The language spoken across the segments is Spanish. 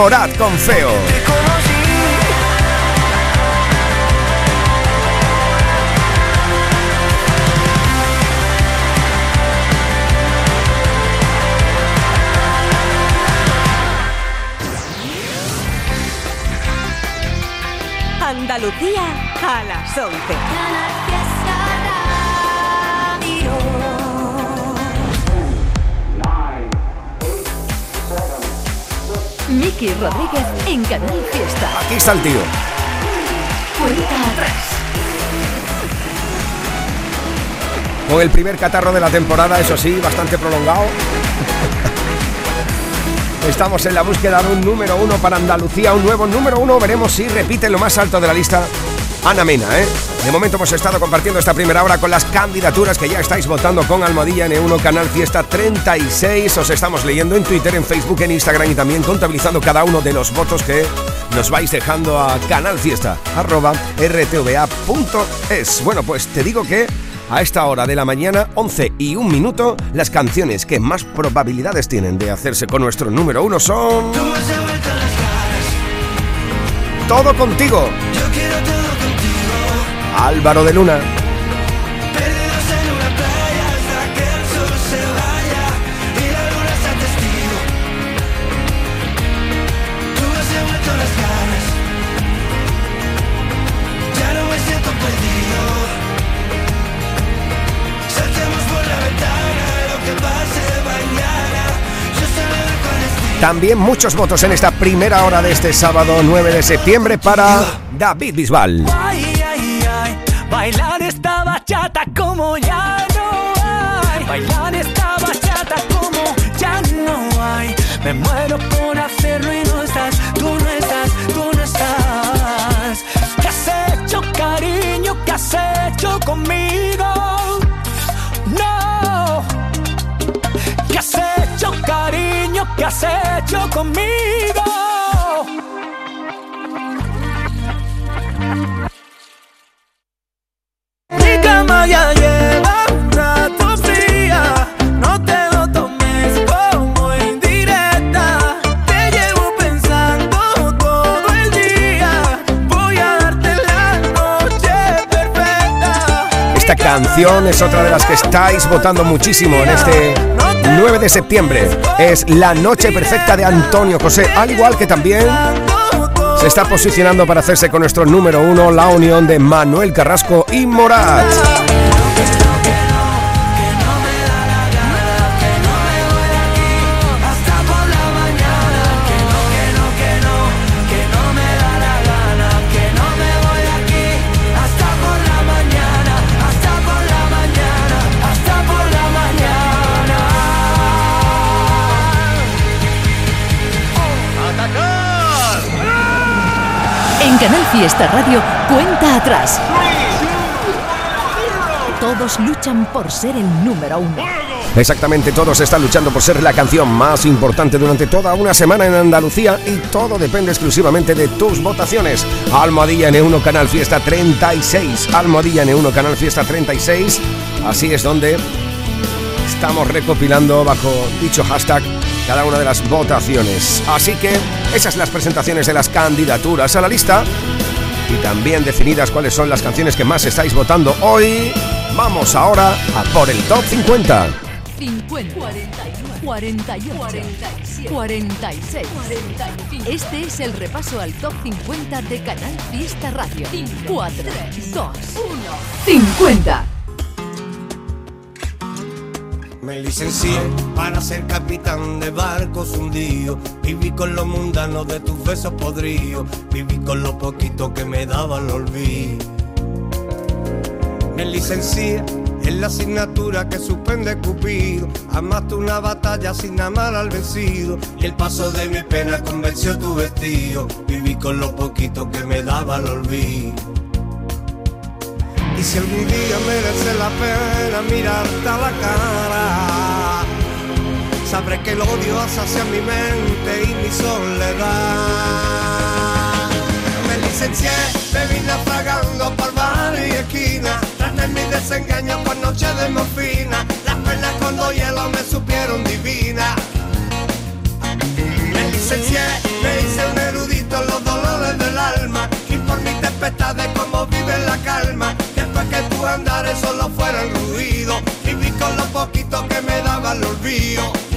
Morat con Feo. Andalucía a las 11. Miki Rodríguez en Canal Fiesta. Aquí está el tío. Cuenta atrás. Con el primer catarro de la temporada, eso sí, bastante prolongado. Estamos en la búsqueda de un número uno para Andalucía, un nuevo número uno. Veremos si repite lo más alto de la lista Ana Mena, ¿eh? De momento hemos estado compartiendo esta primera hora con las candidaturas que ya estáis votando con Almohadilla N1 Canal Fiesta 36. Os estamos leyendo en Twitter, en Facebook, en Instagram y también contabilizando cada uno de los votos que nos vais dejando a Canal Fiesta, arroba rtva.es. Bueno, pues te digo que a esta hora de la mañana, 11 y un minuto, las canciones que más probabilidades tienen de hacerse con nuestro número uno son... Todo contigo. Álvaro de Luna. También muchos votos en esta primera hora de este sábado 9 de septiembre para David Bisbal. Bailar esta bachata como ya no hay. Bailar esta bachata como ya no hay. Me muero por hacerlo y no estás, tú no estás, tú no estás. ¿Qué has hecho, cariño? ¿Qué has hecho conmigo? No. ¿Qué has hecho, cariño? ¿Qué has hecho conmigo? Esta canción es otra de las que estáis votando muchísimo en este 9 de septiembre. Es La Noche Perfecta de Antonio José, al igual que también se está posicionando para hacerse con nuestro número uno la unión de Manuel Carrasco y Morat. Canal Fiesta Radio, cuenta atrás. Todos luchan por ser el número uno. Exactamente, todos están luchando por ser la canción más importante durante toda una semana en Andalucía y todo depende exclusivamente de tus votaciones. Almohadilla N1 Canal Fiesta 36. Almohadilla N1 Canal Fiesta 36. Así es donde estamos recopilando bajo dicho hashtag cada una de las votaciones. Así que esas las presentaciones de las candidaturas a la lista y también definidas cuáles son las canciones que más estáis votando hoy. Vamos ahora a por el top 50. 50, 41, 48, 47, 46, 45. Este es el repaso al top 50 de Canal Fiesta Radio. 4, 2, 1, 50. Me licencié para ser capitán de barcos hundidos. Viví con lo mundano de tus besos podridos. Viví con lo poquito que me daba el olvido. Me licencié en la asignatura que suspende Cupido. Amaste una batalla sin amar al vencido. Y el paso de mi pena convenció tu vestido. Viví con lo poquito que me daba el olvido. Y si algún día merece la pena mirarte a la cara, sabré que el odio hacia mi mente y mi soledad. Me licencié, me vine apagando por bar y esquina, tras de mi desengaño por noche de morfina, las perlas cuando hielo me supieron divina. Me licencié, me hice un erudito en los dolores del alma, y por mi tempestades como vive la calma tu andares solo fueran ruido, viví con lo poquito que me daba el olvido.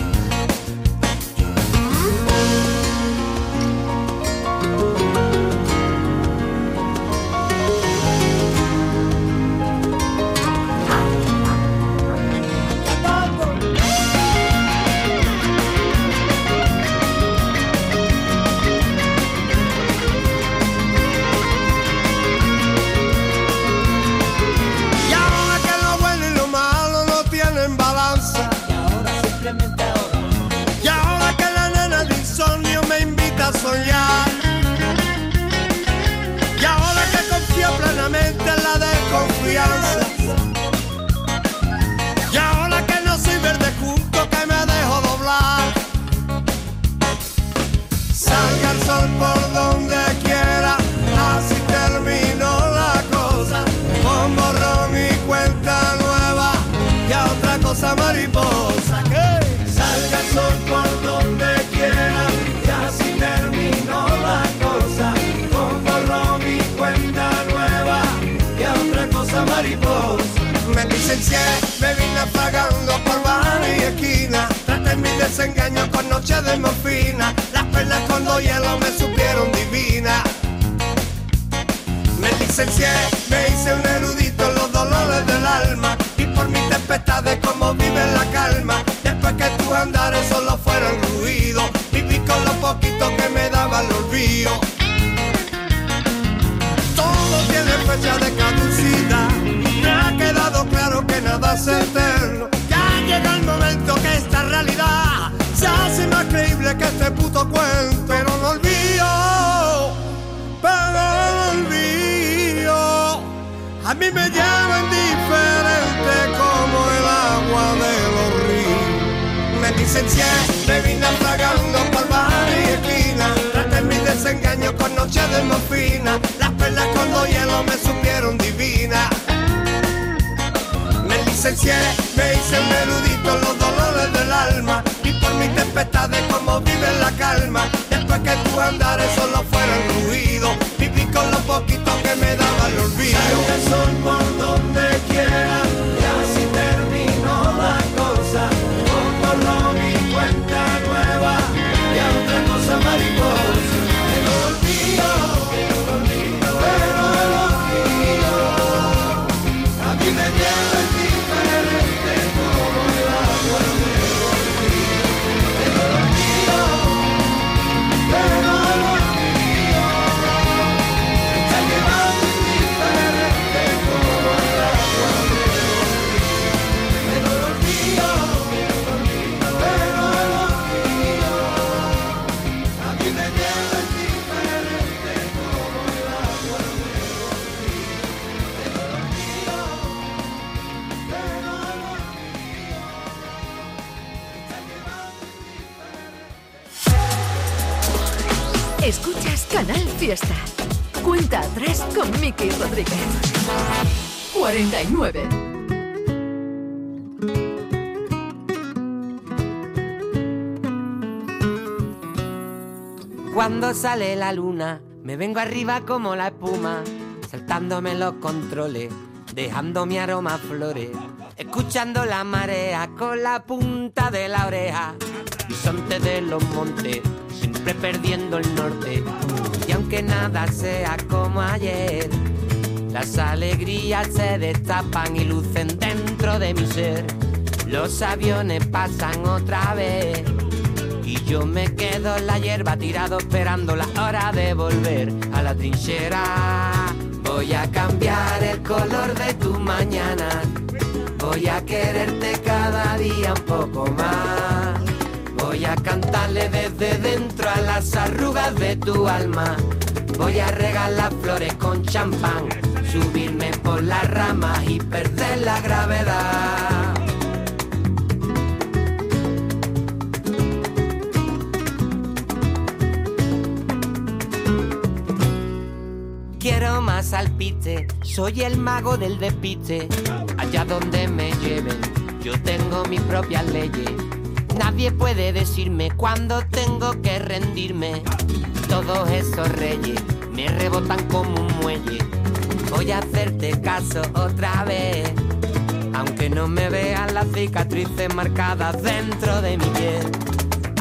Licencié, me vine apagando por bar y esquina. Traté mi desengaño con noche de morfina. Las perlas con dos hielo me supieron divina. Me licencié, me hice un erudito en los dolores del alma. Y por mis tempestades como vive la calma. Es eterno. Ya llega el momento que esta realidad se hace más creíble que este puto cuento. Pero no olvido, pero no olvido. A mí me lleva indiferente como el agua de los ríos. Me licencié, me vine tragando por bar y esquina. Traté mi desengaño con noche de morfina. Las perlas con hielo me supieron Me licencié, me hice un erudito en los dolores del alma. Y por mis tempestades como vive la calma. Después que tus andares la luna, me vengo arriba como la espuma, saltándome los controles, dejando mi aroma a flores, escuchando la marea con la punta de la oreja, bisonte de los montes, siempre perdiendo el norte, y aunque nada sea como ayer, las alegrías se destapan y lucen dentro de mi ser, los aviones pasan otra vez. Yo me quedo en la hierba tirado esperando la hora de volver a la trinchera. Voy a cambiar el color de tu mañana. Voy a quererte cada día un poco más. Voy a cantarle desde dentro a las arrugas de tu alma. Voy a regalar flores con champán. Subirme por las ramas y perder la gravedad. Soy el mago del despiste. Allá donde me lleven, yo tengo mis propias leyes. Nadie puede decirme cuándo tengo que rendirme. Todos esos reyes me rebotan como un muelle. Voy a hacerte caso otra vez. Aunque no me vean las cicatrices marcadas dentro de mi piel,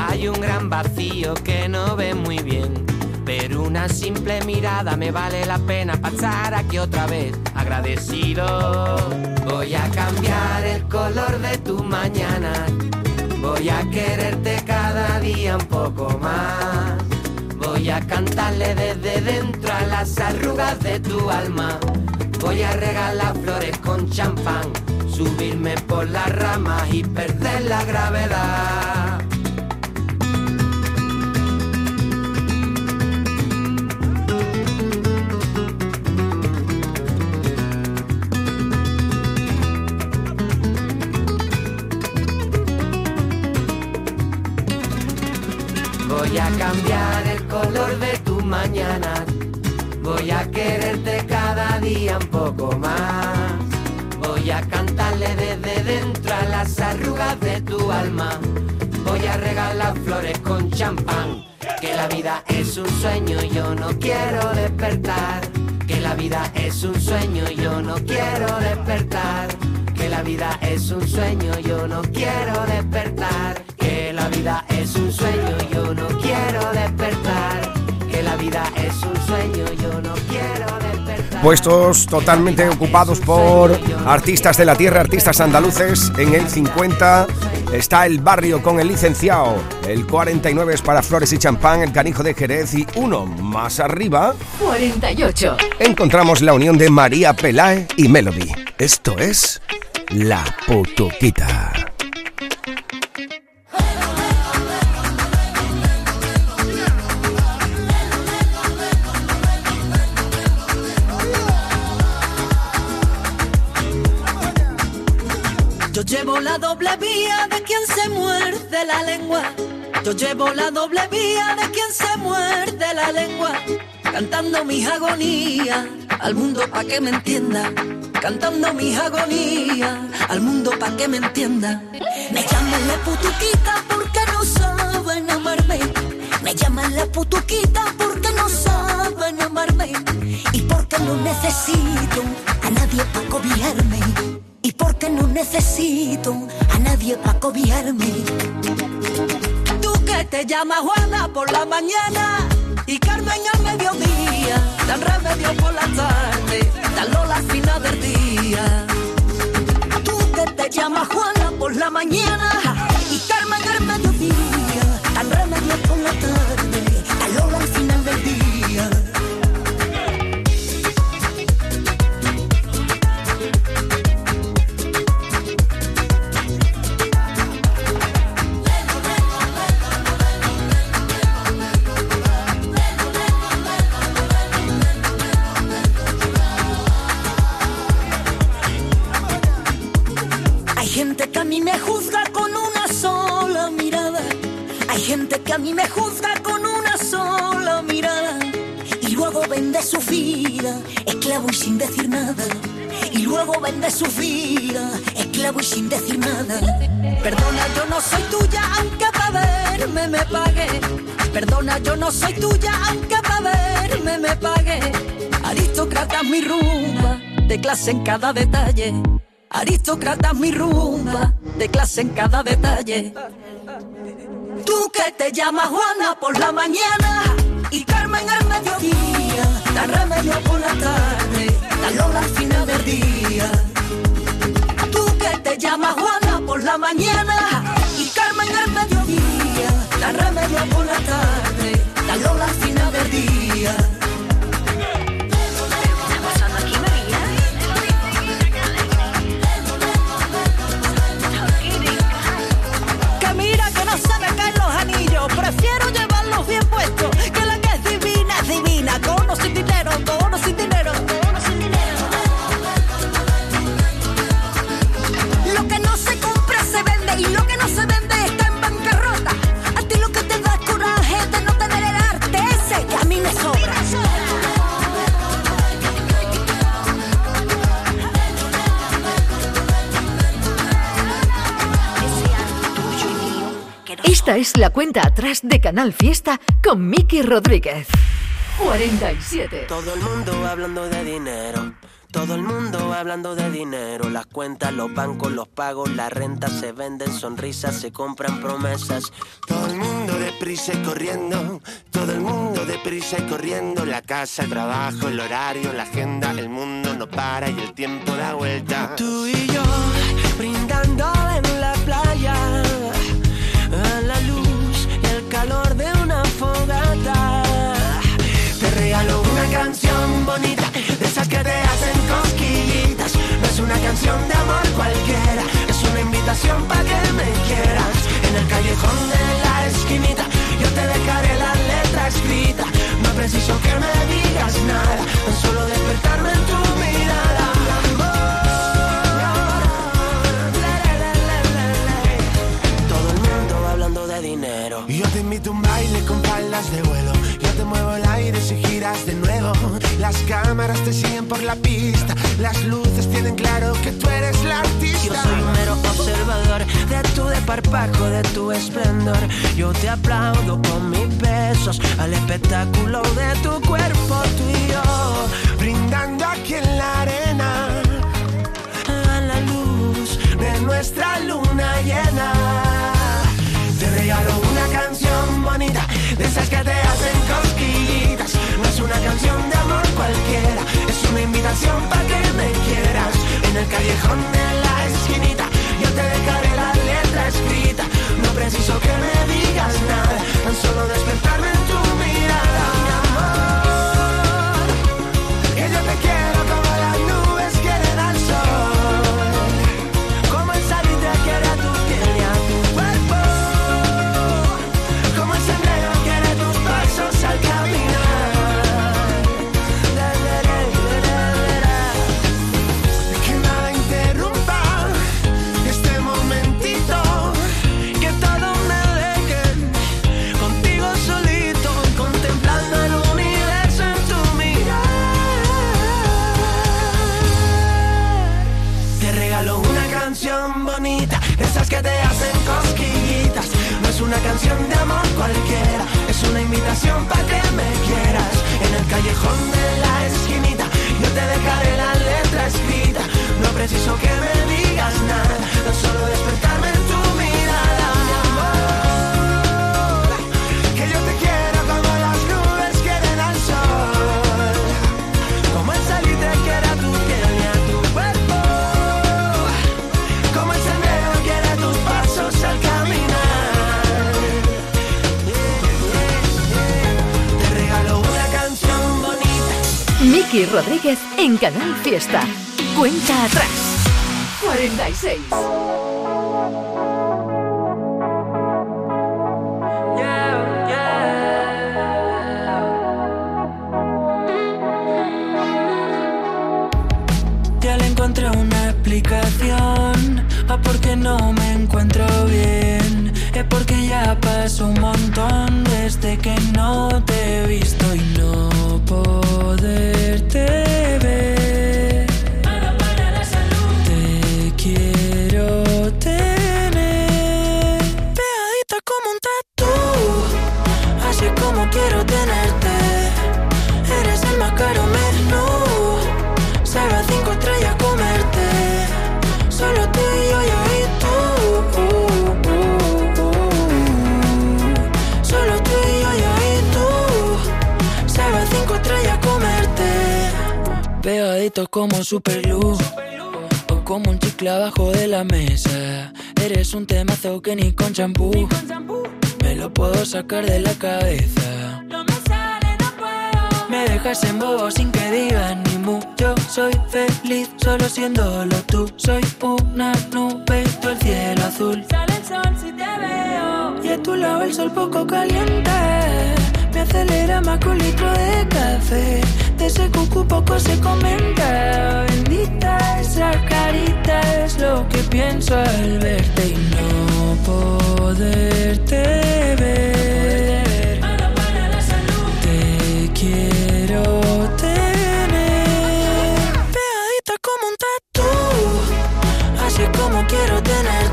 hay un gran vacío que no ve muy bien. Pero una simple mirada me vale la pena pasar aquí otra vez. Agradecido, voy a cambiar el color de tu mañana. Voy a quererte cada día un poco más. Voy a cantarle desde dentro a las arrugas de tu alma. Voy a regalar flores con champán, subirme por las ramas y perder la gravedad. Voy a cambiar el color de tu mañana. Voy a quererte cada día un poco más. Voy a cantarle desde dentro a las arrugas de tu alma. Voy a regalar flores con champán. Que la vida es un sueño y yo no quiero despertar. Que la vida es un sueño y yo no quiero despertar. Que la vida es un sueño y yo no quiero despertar. La vida es un sueño yo no quiero despertar. Que la vida es un sueño yo no quiero despertar. Puestos totalmente ocupados por artistas de la tierra, artistas andaluces. En el 50 está el barrio con el licenciado. El 49 es para Flores y Champán, el canijo de Jerez. Y uno más arriba 48. encontramos la unión de María Pelae y Melody. Esto es La Putuquita. La doble vía de quien se muerde la lengua. Yo llevo la doble vía de quien se muerde la lengua. Cantando mis agonías al mundo pa' que me entienda. Cantando mis agonías al mundo pa' que me entienda. Me llaman la putuquita porque no saben amarme. Me llaman la putuquita porque no saben amarme. Y porque no necesito a nadie pa' cobijarme. Porque no necesito a nadie pa' cobijarme. Tú que te llamas Juana por la mañana y Carmen al mediodía, dan remedio por la tarde, dan Lola al del día. Tú que te llamas Juana por la mañana clase en cada detalle. Aristócrata mi rumba, de clase en cada detalle. Tú que te llamas Juana por la mañana y Carmen al mediodía, da remedio por la tarde, da Lola al final del día. Tú que te llamas Juana por la mañana Esta es la cuenta atrás de Canal Fiesta con Miki Rodríguez. 47. Todo el mundo hablando de dinero. Todo el mundo hablando de dinero, las cuentas, los bancos, los pagos, la renta, se venden sonrisas, se compran promesas. Todo el mundo deprisa y corriendo, todo el mundo deprisa y corriendo, la casa, el trabajo, el horario, la agenda, el mundo no para y el tiempo da vuelta. Tú y yo brindando canción bonita, de esas que te hacen cosquillitas. No es una canción de amor cualquiera, es una invitación para que me quieras. En el callejón de la esquinita, yo te dejaré la letra escrita. No preciso que me digas nada, tan solo despertarme en tu mirada. Todo el mundo hablando de dinero. Yo te invito a un baile con faldas de vuelo. De nuevo. Las cámaras te siguen por la pista. Las luces tienen claro que tú eres la artista. Yo soy un mero observador de tu desparpajo, de tu esplendor. Yo te aplaudo con mis besos al espectáculo de tu cuerpo, tú y yo. Brindando aquí en la arena A la luz de nuestra luna llena. Te regalo una canción bonita, de esas que te hacen cosquillitas. Una canción de amor cualquiera, es una invitación para que me quieras. En el callejón de la esquinita, yo te dejaré la letra escrita. No preciso que me digas nada, tan solo despertarme Canal Fiesta. Pegadito como super luz. O como un chicle abajo de la mesa. Eres un temazo que ni con champú. Me lo puedo sacar de la cabeza. Me dejas en bobo sin que digan ni mu. Yo soy feliz solo siéndolo tú. Soy una nube, tú el cielo azul. Sale el sol si te veo. Y a tu lado el sol poco caliente. Me acelera más que un litro de café. De ese cucu poco se comenta. Bendita esa carita es lo que pienso al verte y no poderte ver. Te quiero tener pegadita como un tatu, así como quiero tenerte.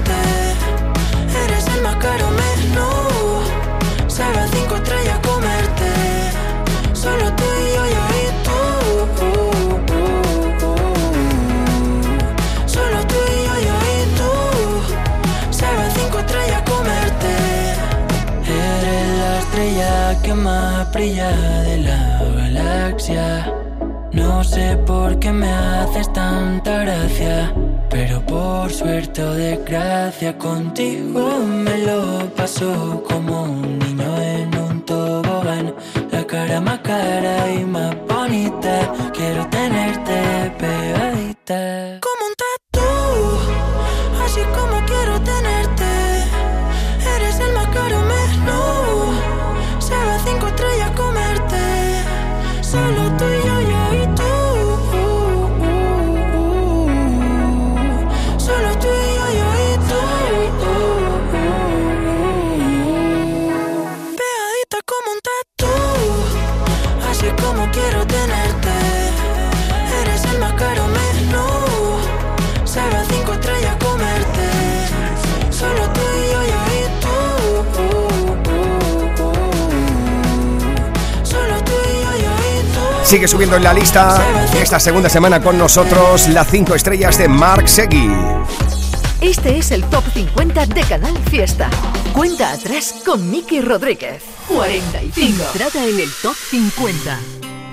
Brilla de la galaxia. No sé por qué me haces tanta gracia, pero por suerte o desgracia contigo me lo paso como un niño en un tobogán. La cara más cara y más bonita, quiero tenerte Sigue subiendo en la lista esta segunda semana con nosotros las 5 estrellas de Mark Segui. Este es el Top 50 de Canal Fiesta. Cuenta atrás con Miki Rodríguez. 45. Entrada en el Top 50.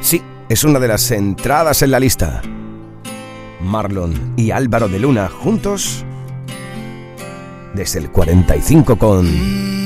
Sí, es una de las entradas en la lista. Marlon y Álvaro de Luna juntos desde el 45 con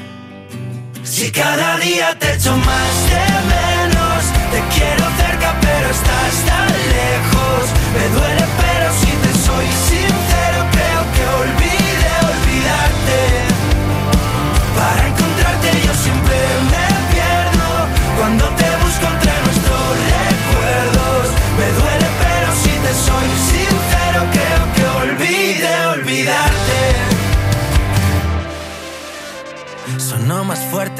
Si cada día te echo más de menos, te quiero cerca pero estás tan lejos. Me duele pero si te soy sincero creo que olvidé olvidarte.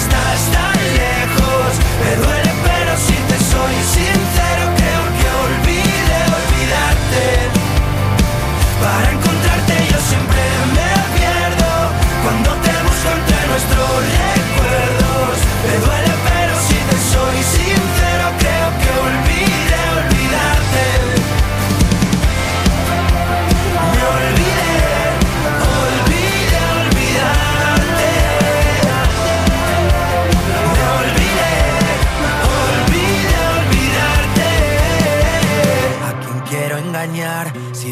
estás tan lejos. Me duele pero si te soy sincero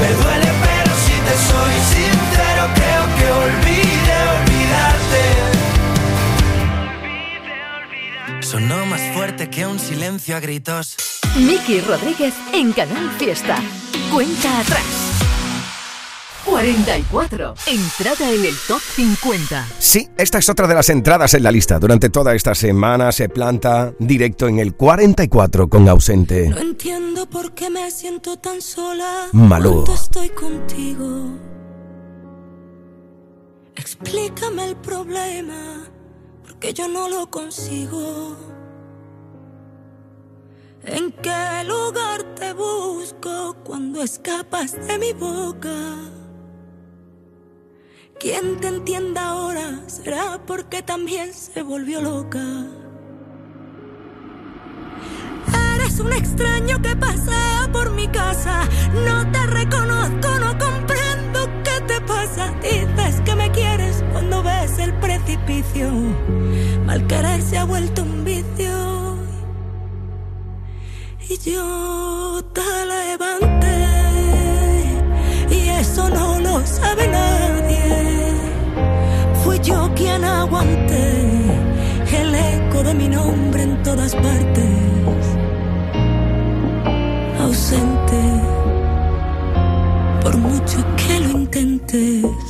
Me duele pero si te soy sincero creo que olvidé olvidarte. Sonó más fuerte que un silencio a gritos. Miki Rodríguez en Canal Fiesta. Cuenta atrás. 44. Entrada en el Top 50. Sí, esta es otra de las entradas en la lista. Durante toda esta semana se planta directo en el 44 con ausente. No entiendo por qué me siento tan sola Malú. estoy contigo. Explícame el problema, porque yo no lo consigo. ¿En qué lugar te busco cuando escapas de mi boca? Quien te entienda ahora será porque también se volvió loca. un extraño que pasea por mi casa. No te reconozco, no comprendo qué te pasa. Dices que me quieres cuando ves el precipicio. Mal querer se ha vuelto un vicio. Y yo te levanté. Y eso no lo sabe nadie. Fui yo quien aguanté el eco de mi nombre en todas partes ausente, por mucho que lo intentes.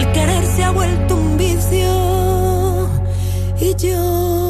Mal querer se ha vuelto un vicio. Y yo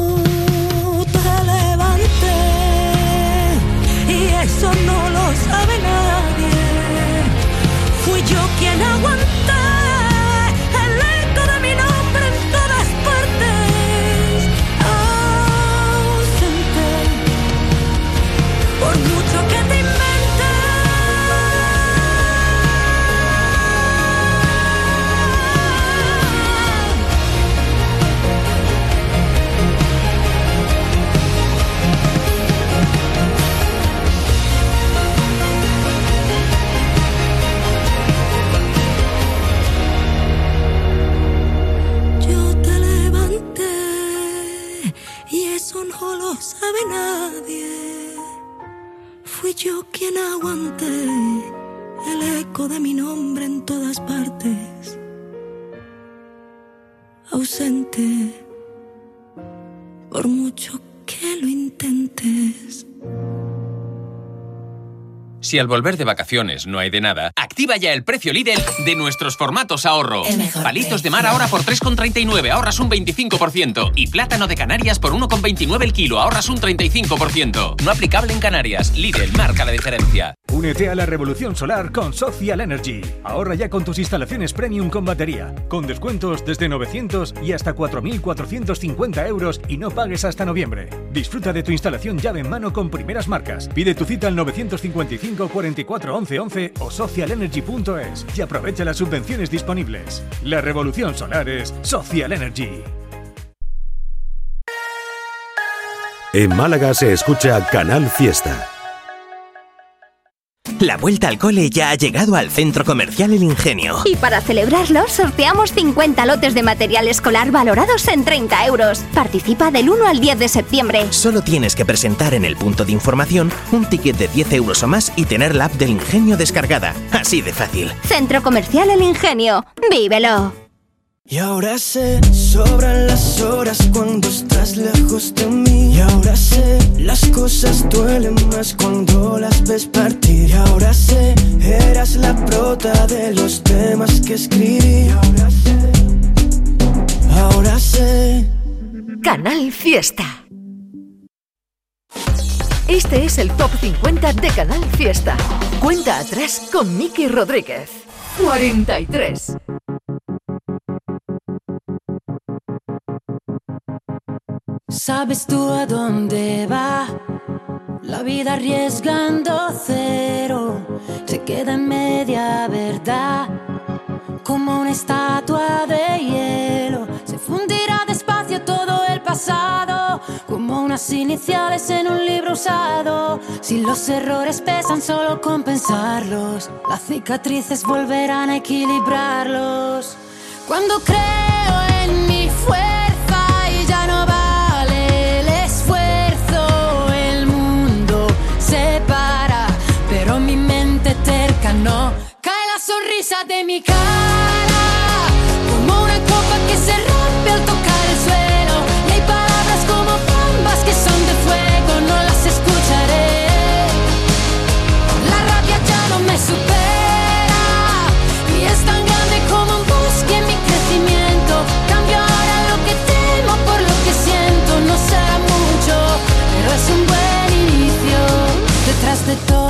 nadie. Fui yo quien aguanté el eco de mi nombre en todas partes. Ausente, Si al volver de vacaciones no hay de nada, activa ya el precio Lidl de nuestros formatos ahorro. Palitos de mar ahora por 3,39, ahorras un 25%. Y plátano de Canarias por 1,29 el kilo, ahorras un 35%. No aplicable en Canarias. Lidl marca la diferencia. Únete a la revolución solar con Social Energy. Ahorra ya con tus instalaciones premium con batería, con descuentos desde 900 y hasta 4.450 euros y no pagues hasta noviembre. Disfruta de tu instalación llave en mano con primeras marcas. Pide tu cita al 955 44 11 11 o socialenergy.es y aprovecha las subvenciones disponibles. La revolución solar es Social Energy. En Málaga se escucha Canal Fiesta. La vuelta al cole ya ha llegado al Centro Comercial El Ingenio. Y para celebrarlo, sorteamos 50 lotes de material escolar valorados en 30 euros. Participa del 1 al 10 de septiembre. Solo tienes que presentar en el punto de información un ticket de 10 euros o más y tener la app del Ingenio descargada. Así de fácil. Centro Comercial El Ingenio. ¡Vívelo! Y ahora sé, sobran las horas cuando estás lejos de mí. Y ahora sé, las cosas duelen más cuando las ves partir. Y ahora sé, eras la prota de los temas que escribí. Y ahora sé, ahora sé. Canal Fiesta. Este es el Top 50 de Canal Fiesta. Cuenta atrás con Miki Rodríguez. 43. ¿Sabes tú a dónde va? La vida arriesgando cero se queda en media verdad. Como una estatua de hielo se fundirá despacio todo el pasado. Como unas iniciales en un libro usado. Si los errores pesan, solo compensarlos. Las cicatrices volverán a equilibrarlos. Cuando creo en mi fuerza sonrisa de mi cara. que se rompe al tocar el suelo. Y hay palabras como bombas que son de fuego, no las escucharé. La rabia ya no me supera y es tan grande como un bosque en mi crecimiento. Cambio ahora lo que temo por lo que siento, no será mucho, pero es un buen inicio. Detrás de todo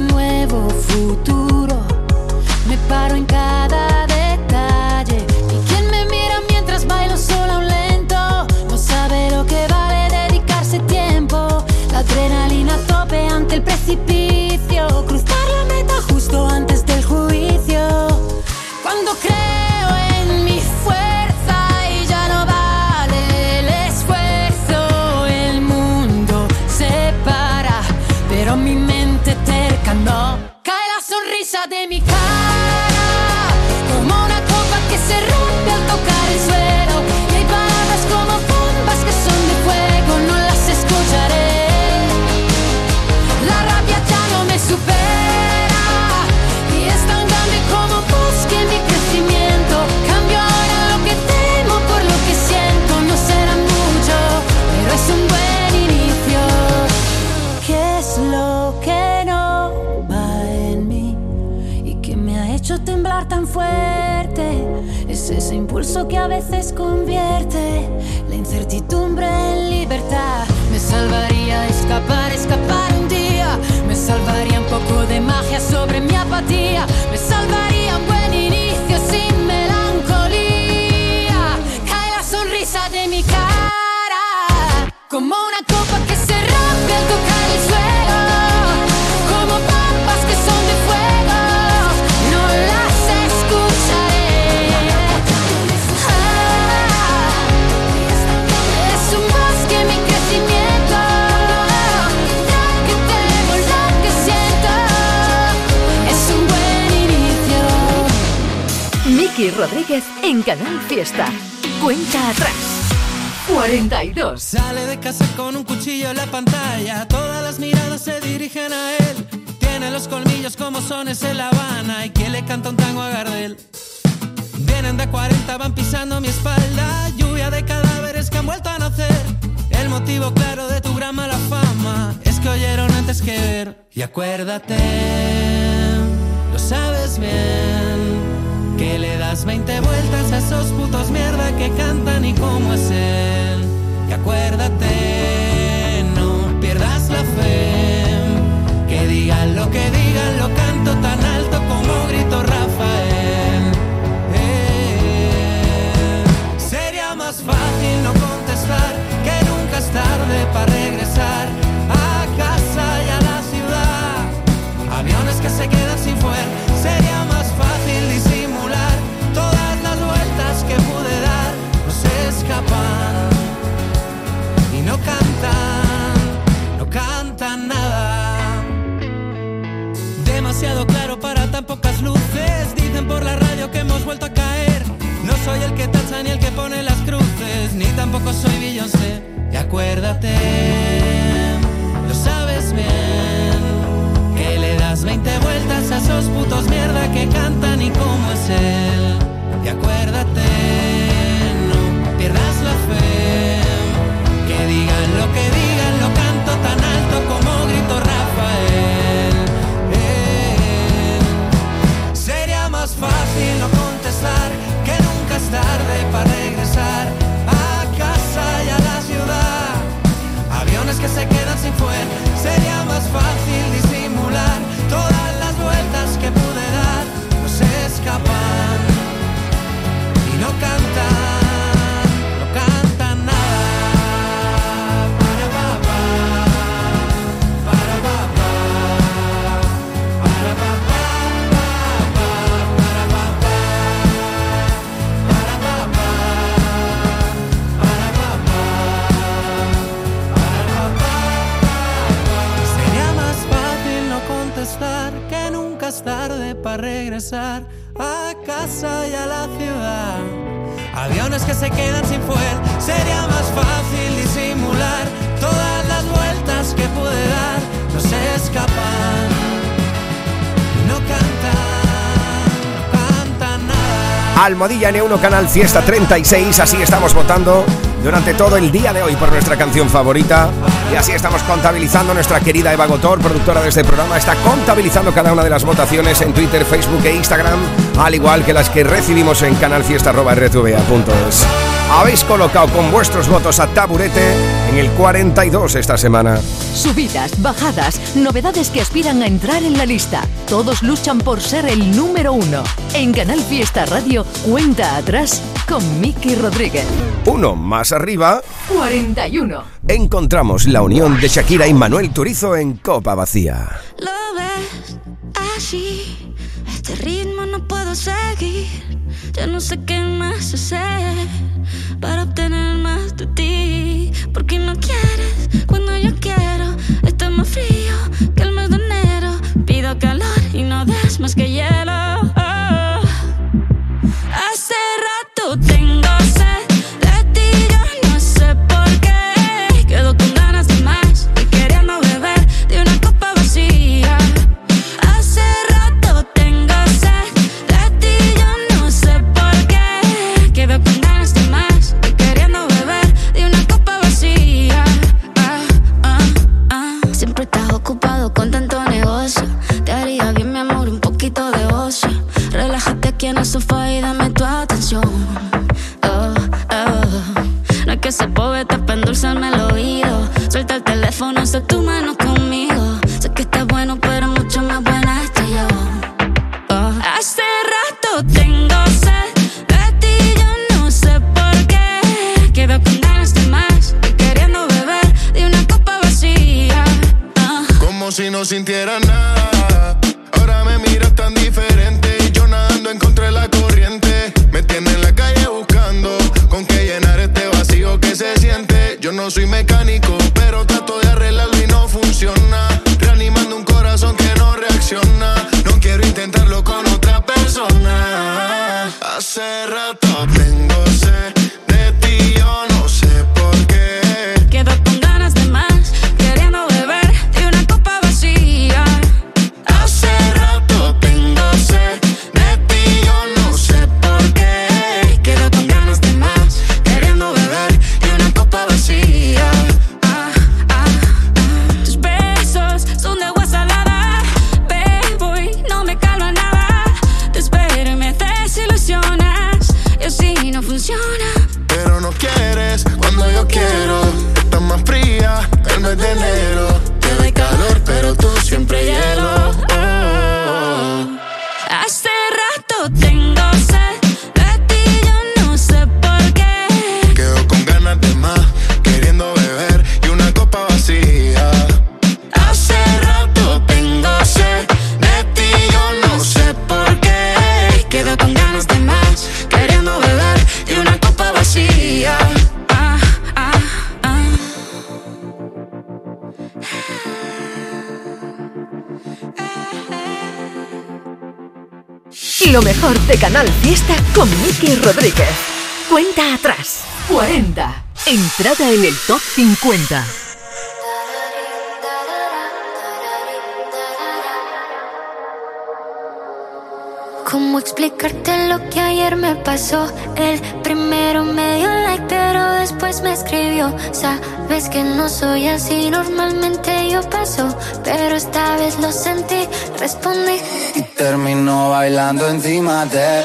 nuevo futuro. Me paro en cada ese impulso que a veces convierte la incertidumbre en libertad. Me salvaría escapar, escapar un día. Me salvaría un poco de magia sobre mi apatía. Me salvaría un buen inicio sin melancolía. Cae la sonrisa de mi cara como una copa En Canal Fiesta. Cuenta atrás. 42. Sale de casa con un cuchillo en la pantalla. Todas las miradas se dirigen a él. Tiene los colmillos como sones en La Habana. Y quien le canta un tango a Gardel. Vienen de 40, van pisando mi espalda. Lluvia de cadáveres que han vuelto a nacer. El motivo claro de tu gran mala fama es que oyeron antes que ver. Y acuérdate, lo sabes bien. Que le das 20 vueltas a esos putos mierda que cantan y cómo es él. Y acuérdate, no pierdas la fe. Que digan lo que digan, lo canto tan alto como grito Rafael. Eh, Sería más fácil no contestar que nunca es tarde para regresar a casa y a la ciudad. Aviones que se quedan sin nada. Demasiado claro para tan pocas luces. Dicen por la radio que hemos vuelto a caer. No soy el que tacha ni el que pone las cruces, ni tampoco soy Beyoncé. Y acuérdate, lo sabes bien, que le das 20 vueltas a esos putos mierda que cantan y cómo es él. Y acuérdate, no pierdas la fe, que digan lo que tarde para regresar a casa y a la ciudad. Aviones que se quedan sin fuer. Sería más fácil disimular todas las vueltas que pude dar. No se escapan para regresar a casa y a la ciudad. Aviones que se quedan sin fuel, sería más fácil disimular todas las vueltas que pude dar, no se escapan, no cantan, no cantan nada. Almohadilla N1 Canal Fiesta 36, así estamos votando durante todo el día de hoy por nuestra canción favorita. Y así estamos contabilizando. Nuestra querida Eva Gotor, productora de este programa, está contabilizando cada una de las votaciones en Twitter, Facebook e Instagram, al igual que las que recibimos en canalfiesta.rtva.es. Habéis colocado con vuestros votos a Taburete en el 42 esta semana. Subidas, bajadas, novedades que aspiran a entrar en la lista. Todos luchan por ser el número uno. En Canal Fiesta Radio, cuenta atrás con Miki Rodríguez. Uno más arriba. 41. Encontramos la unión de Shakira y Manuel Turizo en Copa Vacía. Lo ves así, este ritmo no puedo seguir. Ya no sé qué más hacer para obtener más de ti. Porque no quieres cuando yo quiero. Está más frío que el mes de enero. Pido calor y no des más que hielo. Hace rato tengo de Miki Rodríguez. Cuenta atrás. 40. Entrada en el top 50. ¿Cómo explicarte lo que ayer me pasó? El primero me dio like, pero después me escribió. Sabes que no soy así, normalmente yo paso, pero esta vez lo sentí, respondí. Y terminó bailando encima de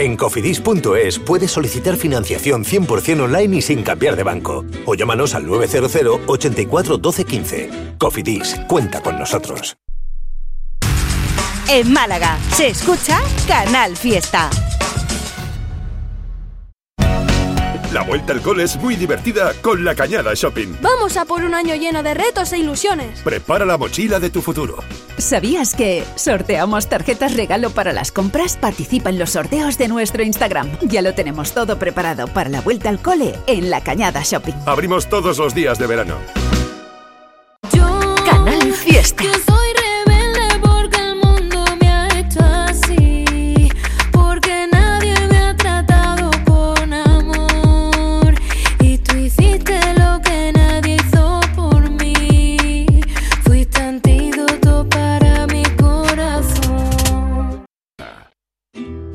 En cofidis.es puedes solicitar financiación 100% online y sin cambiar de banco. O llámanos al 900 84 12 15. Cofidis, cuenta con nosotros. En Málaga se escucha Canal Fiesta. La vuelta al cole es muy divertida con la Cañada Shopping. Vamos a por un año lleno de retos e ilusiones. Prepara la mochila de tu futuro. ¿Sabías que sorteamos tarjetas regalo para las compras? Participa en los sorteos de nuestro Instagram. Ya lo tenemos todo preparado para la vuelta al cole en la Cañada Shopping. Abrimos todos los días de verano. Canal Fiesta.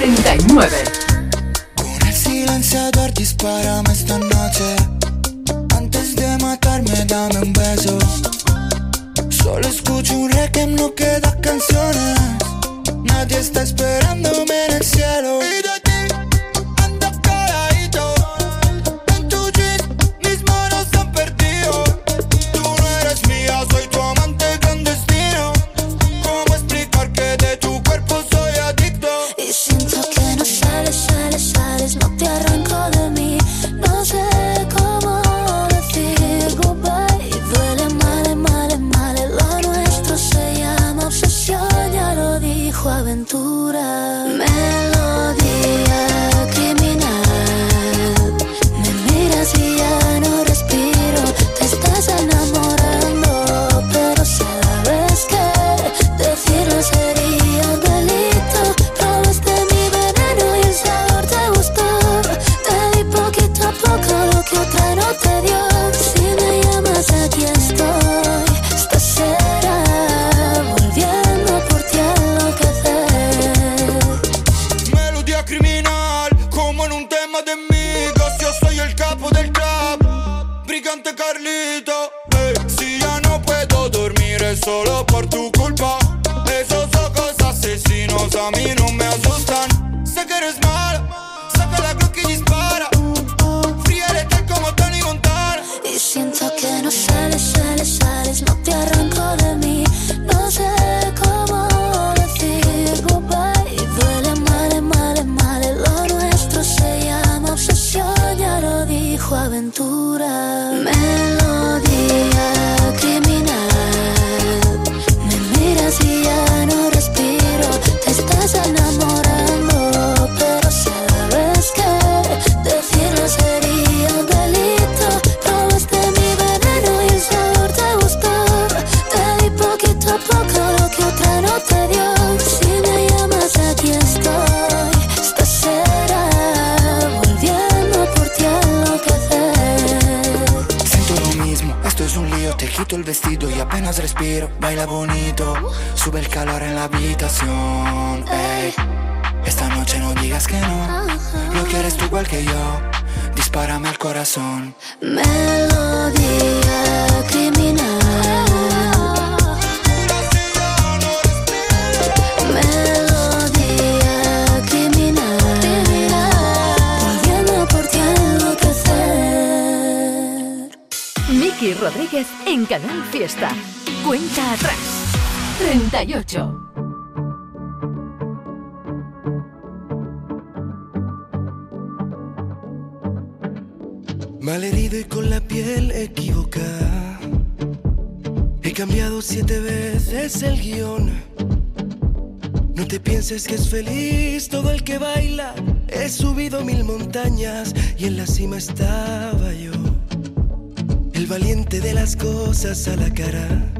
Con el. Solo escucho un no canciones. Nadie está esperándome. Solo por tu culpa. Esos ojos asesinos a mí no me 38. Malherido y con la piel equivocada. He cambiado siete veces el guion. No te pienses que es feliz todo el que baila. He subido mil montañas y en la cima estaba yo. El valiente de las cosas a la cara.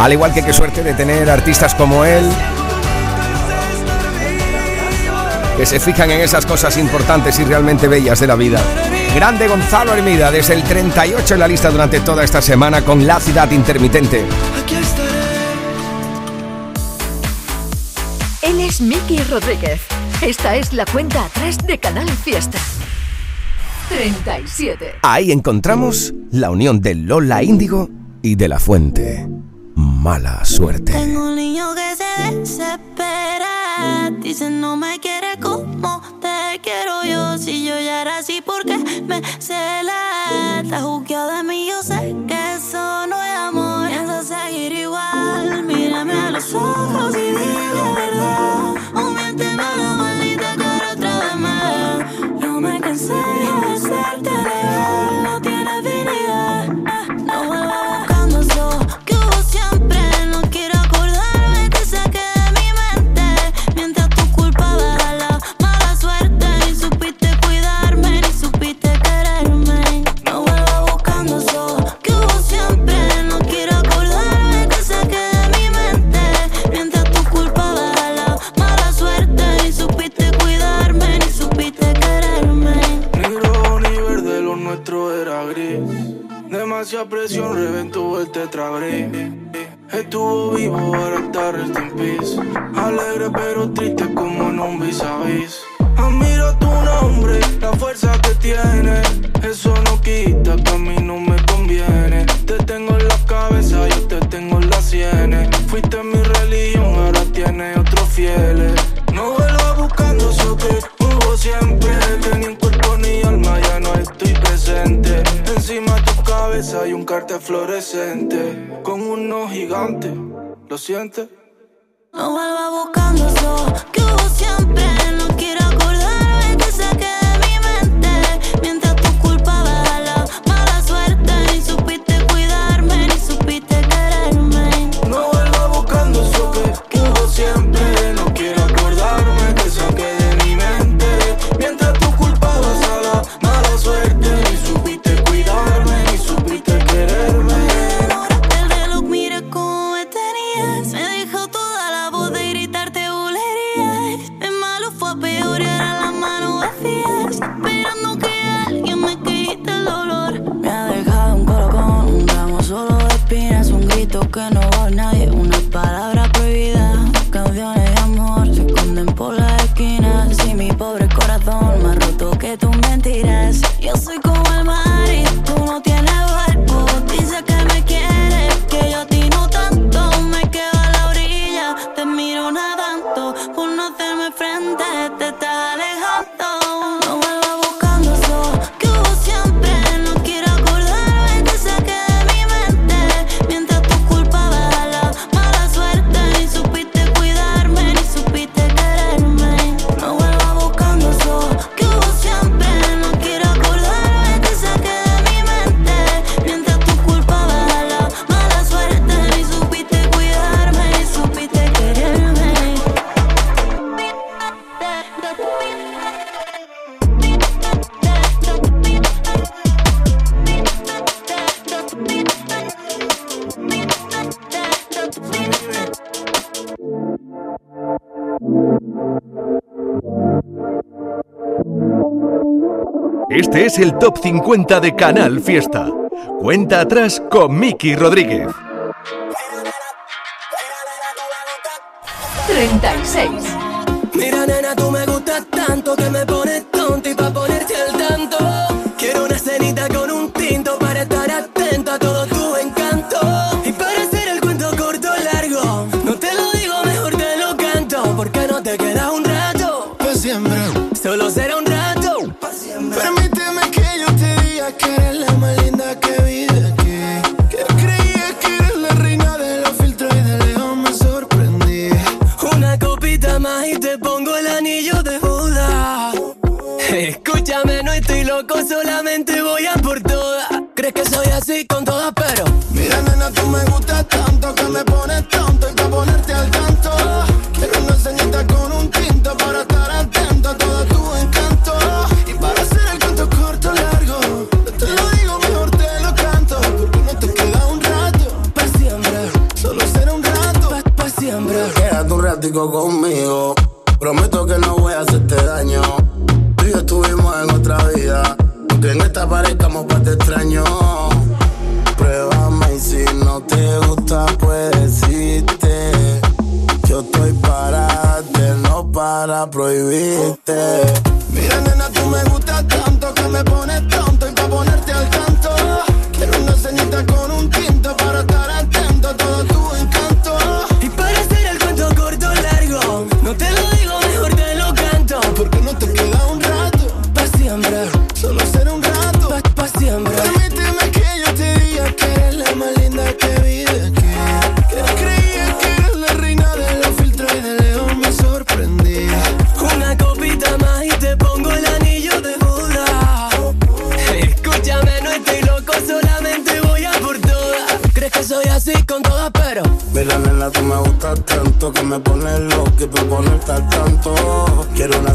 Al igual que qué suerte de tener artistas como él, que se fijan en esas cosas importantes y realmente bellas de la vida. Grande Gonzalo Hermida, desde el 38 en la lista durante toda esta semana con La Ciudad Intermitente. Él es Miki Rodríguez. Esta es la cuenta atrás de Canal Fiesta. 37. Ahí encontramos la unión de Lola Índigo y de La Fuente. Mala suerte. Tengo un niño que se desespera. Dice no me quiere como te quiero yo. Si yo ya era así, porque me cela? Está juzgado de mí, yo sé que Hunter. es el top 50 de Canal Fiesta. Cuenta atrás con Miki Rodríguez. todo tu encanto. Y para hacer el canto corto largo, no te lo digo, mejor te lo canto. Porque no te queda un rato para siempre, solo será un rato para pa siempre. Quédate un ratico conmigo prohibiste.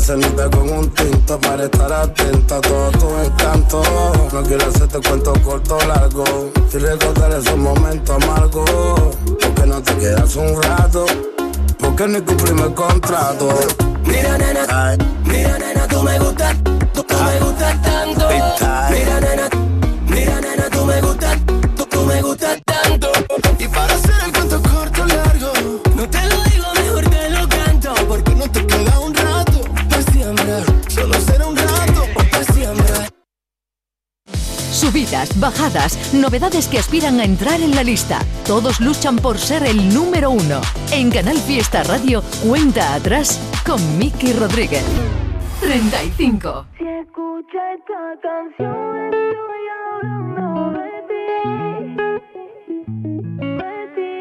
salita con un tinto para estar atenta a todos tus encantos. No quiero hacerte cuento corto o largo y recordar esos momentos amargos. Porque no te quedas un rato, porque ni cumplimos el contrato. Mira, nena, mira, nena, tú me gustas, tú me gustas bajadas, novedades que aspiran a entrar en la lista. Todos luchan por ser el número uno. En Canal Fiesta Radio, cuenta atrás con Miki Rodríguez. 35. Si escucha esta canción, estoy hablando de ti. De ti.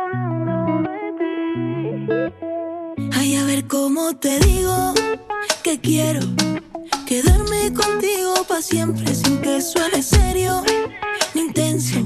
Hablando de ti. Ay, a ver cómo te digo que quiero quedarme contigo para siempre sin que suene serio ni intenso.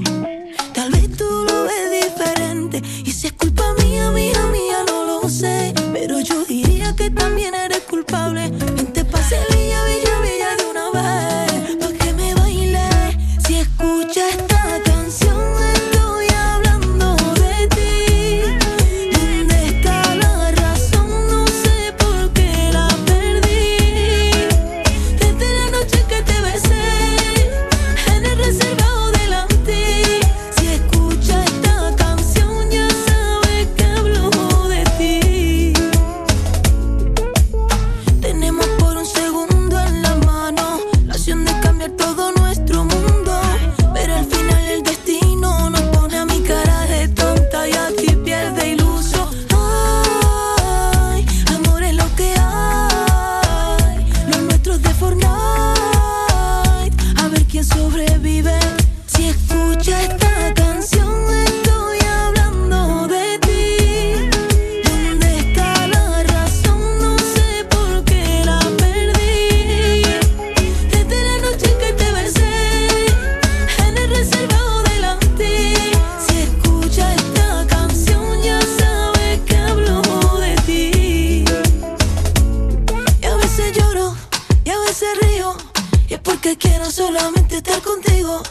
Porque quiero solamente estar contigo.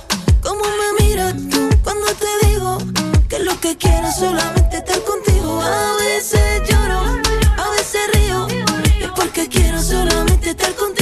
Como me miras tú cuando te digo que lo que quiero solamente estar contigo. A veces lloro, a veces río. Es porque quiero solamente estar contigo.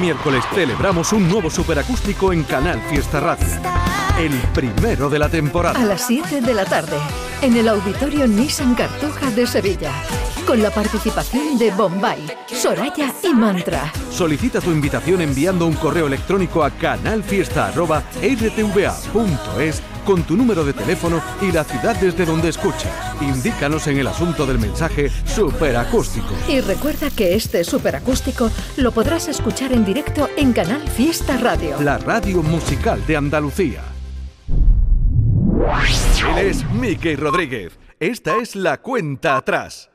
Miércoles celebramos un nuevo superacústico en Canal Fiesta Radio. El primero de la temporada. A las 7 de la tarde, en el Auditorio Nissan Cartuja de Sevilla, con la participación de Bombay, Soraya y Mantra. Solicita tu invitación enviando un correo electrónico a canalfiesta.rtva.es con tu número de teléfono y la ciudad desde donde escuchas. Indícanos en el asunto del mensaje superacústico. Y recuerda que este superacústico lo podrás escuchar en directo en Canal Fiesta Radio. La radio musical de Andalucía. Él es Mickey Rodríguez. Esta es la cuenta atrás.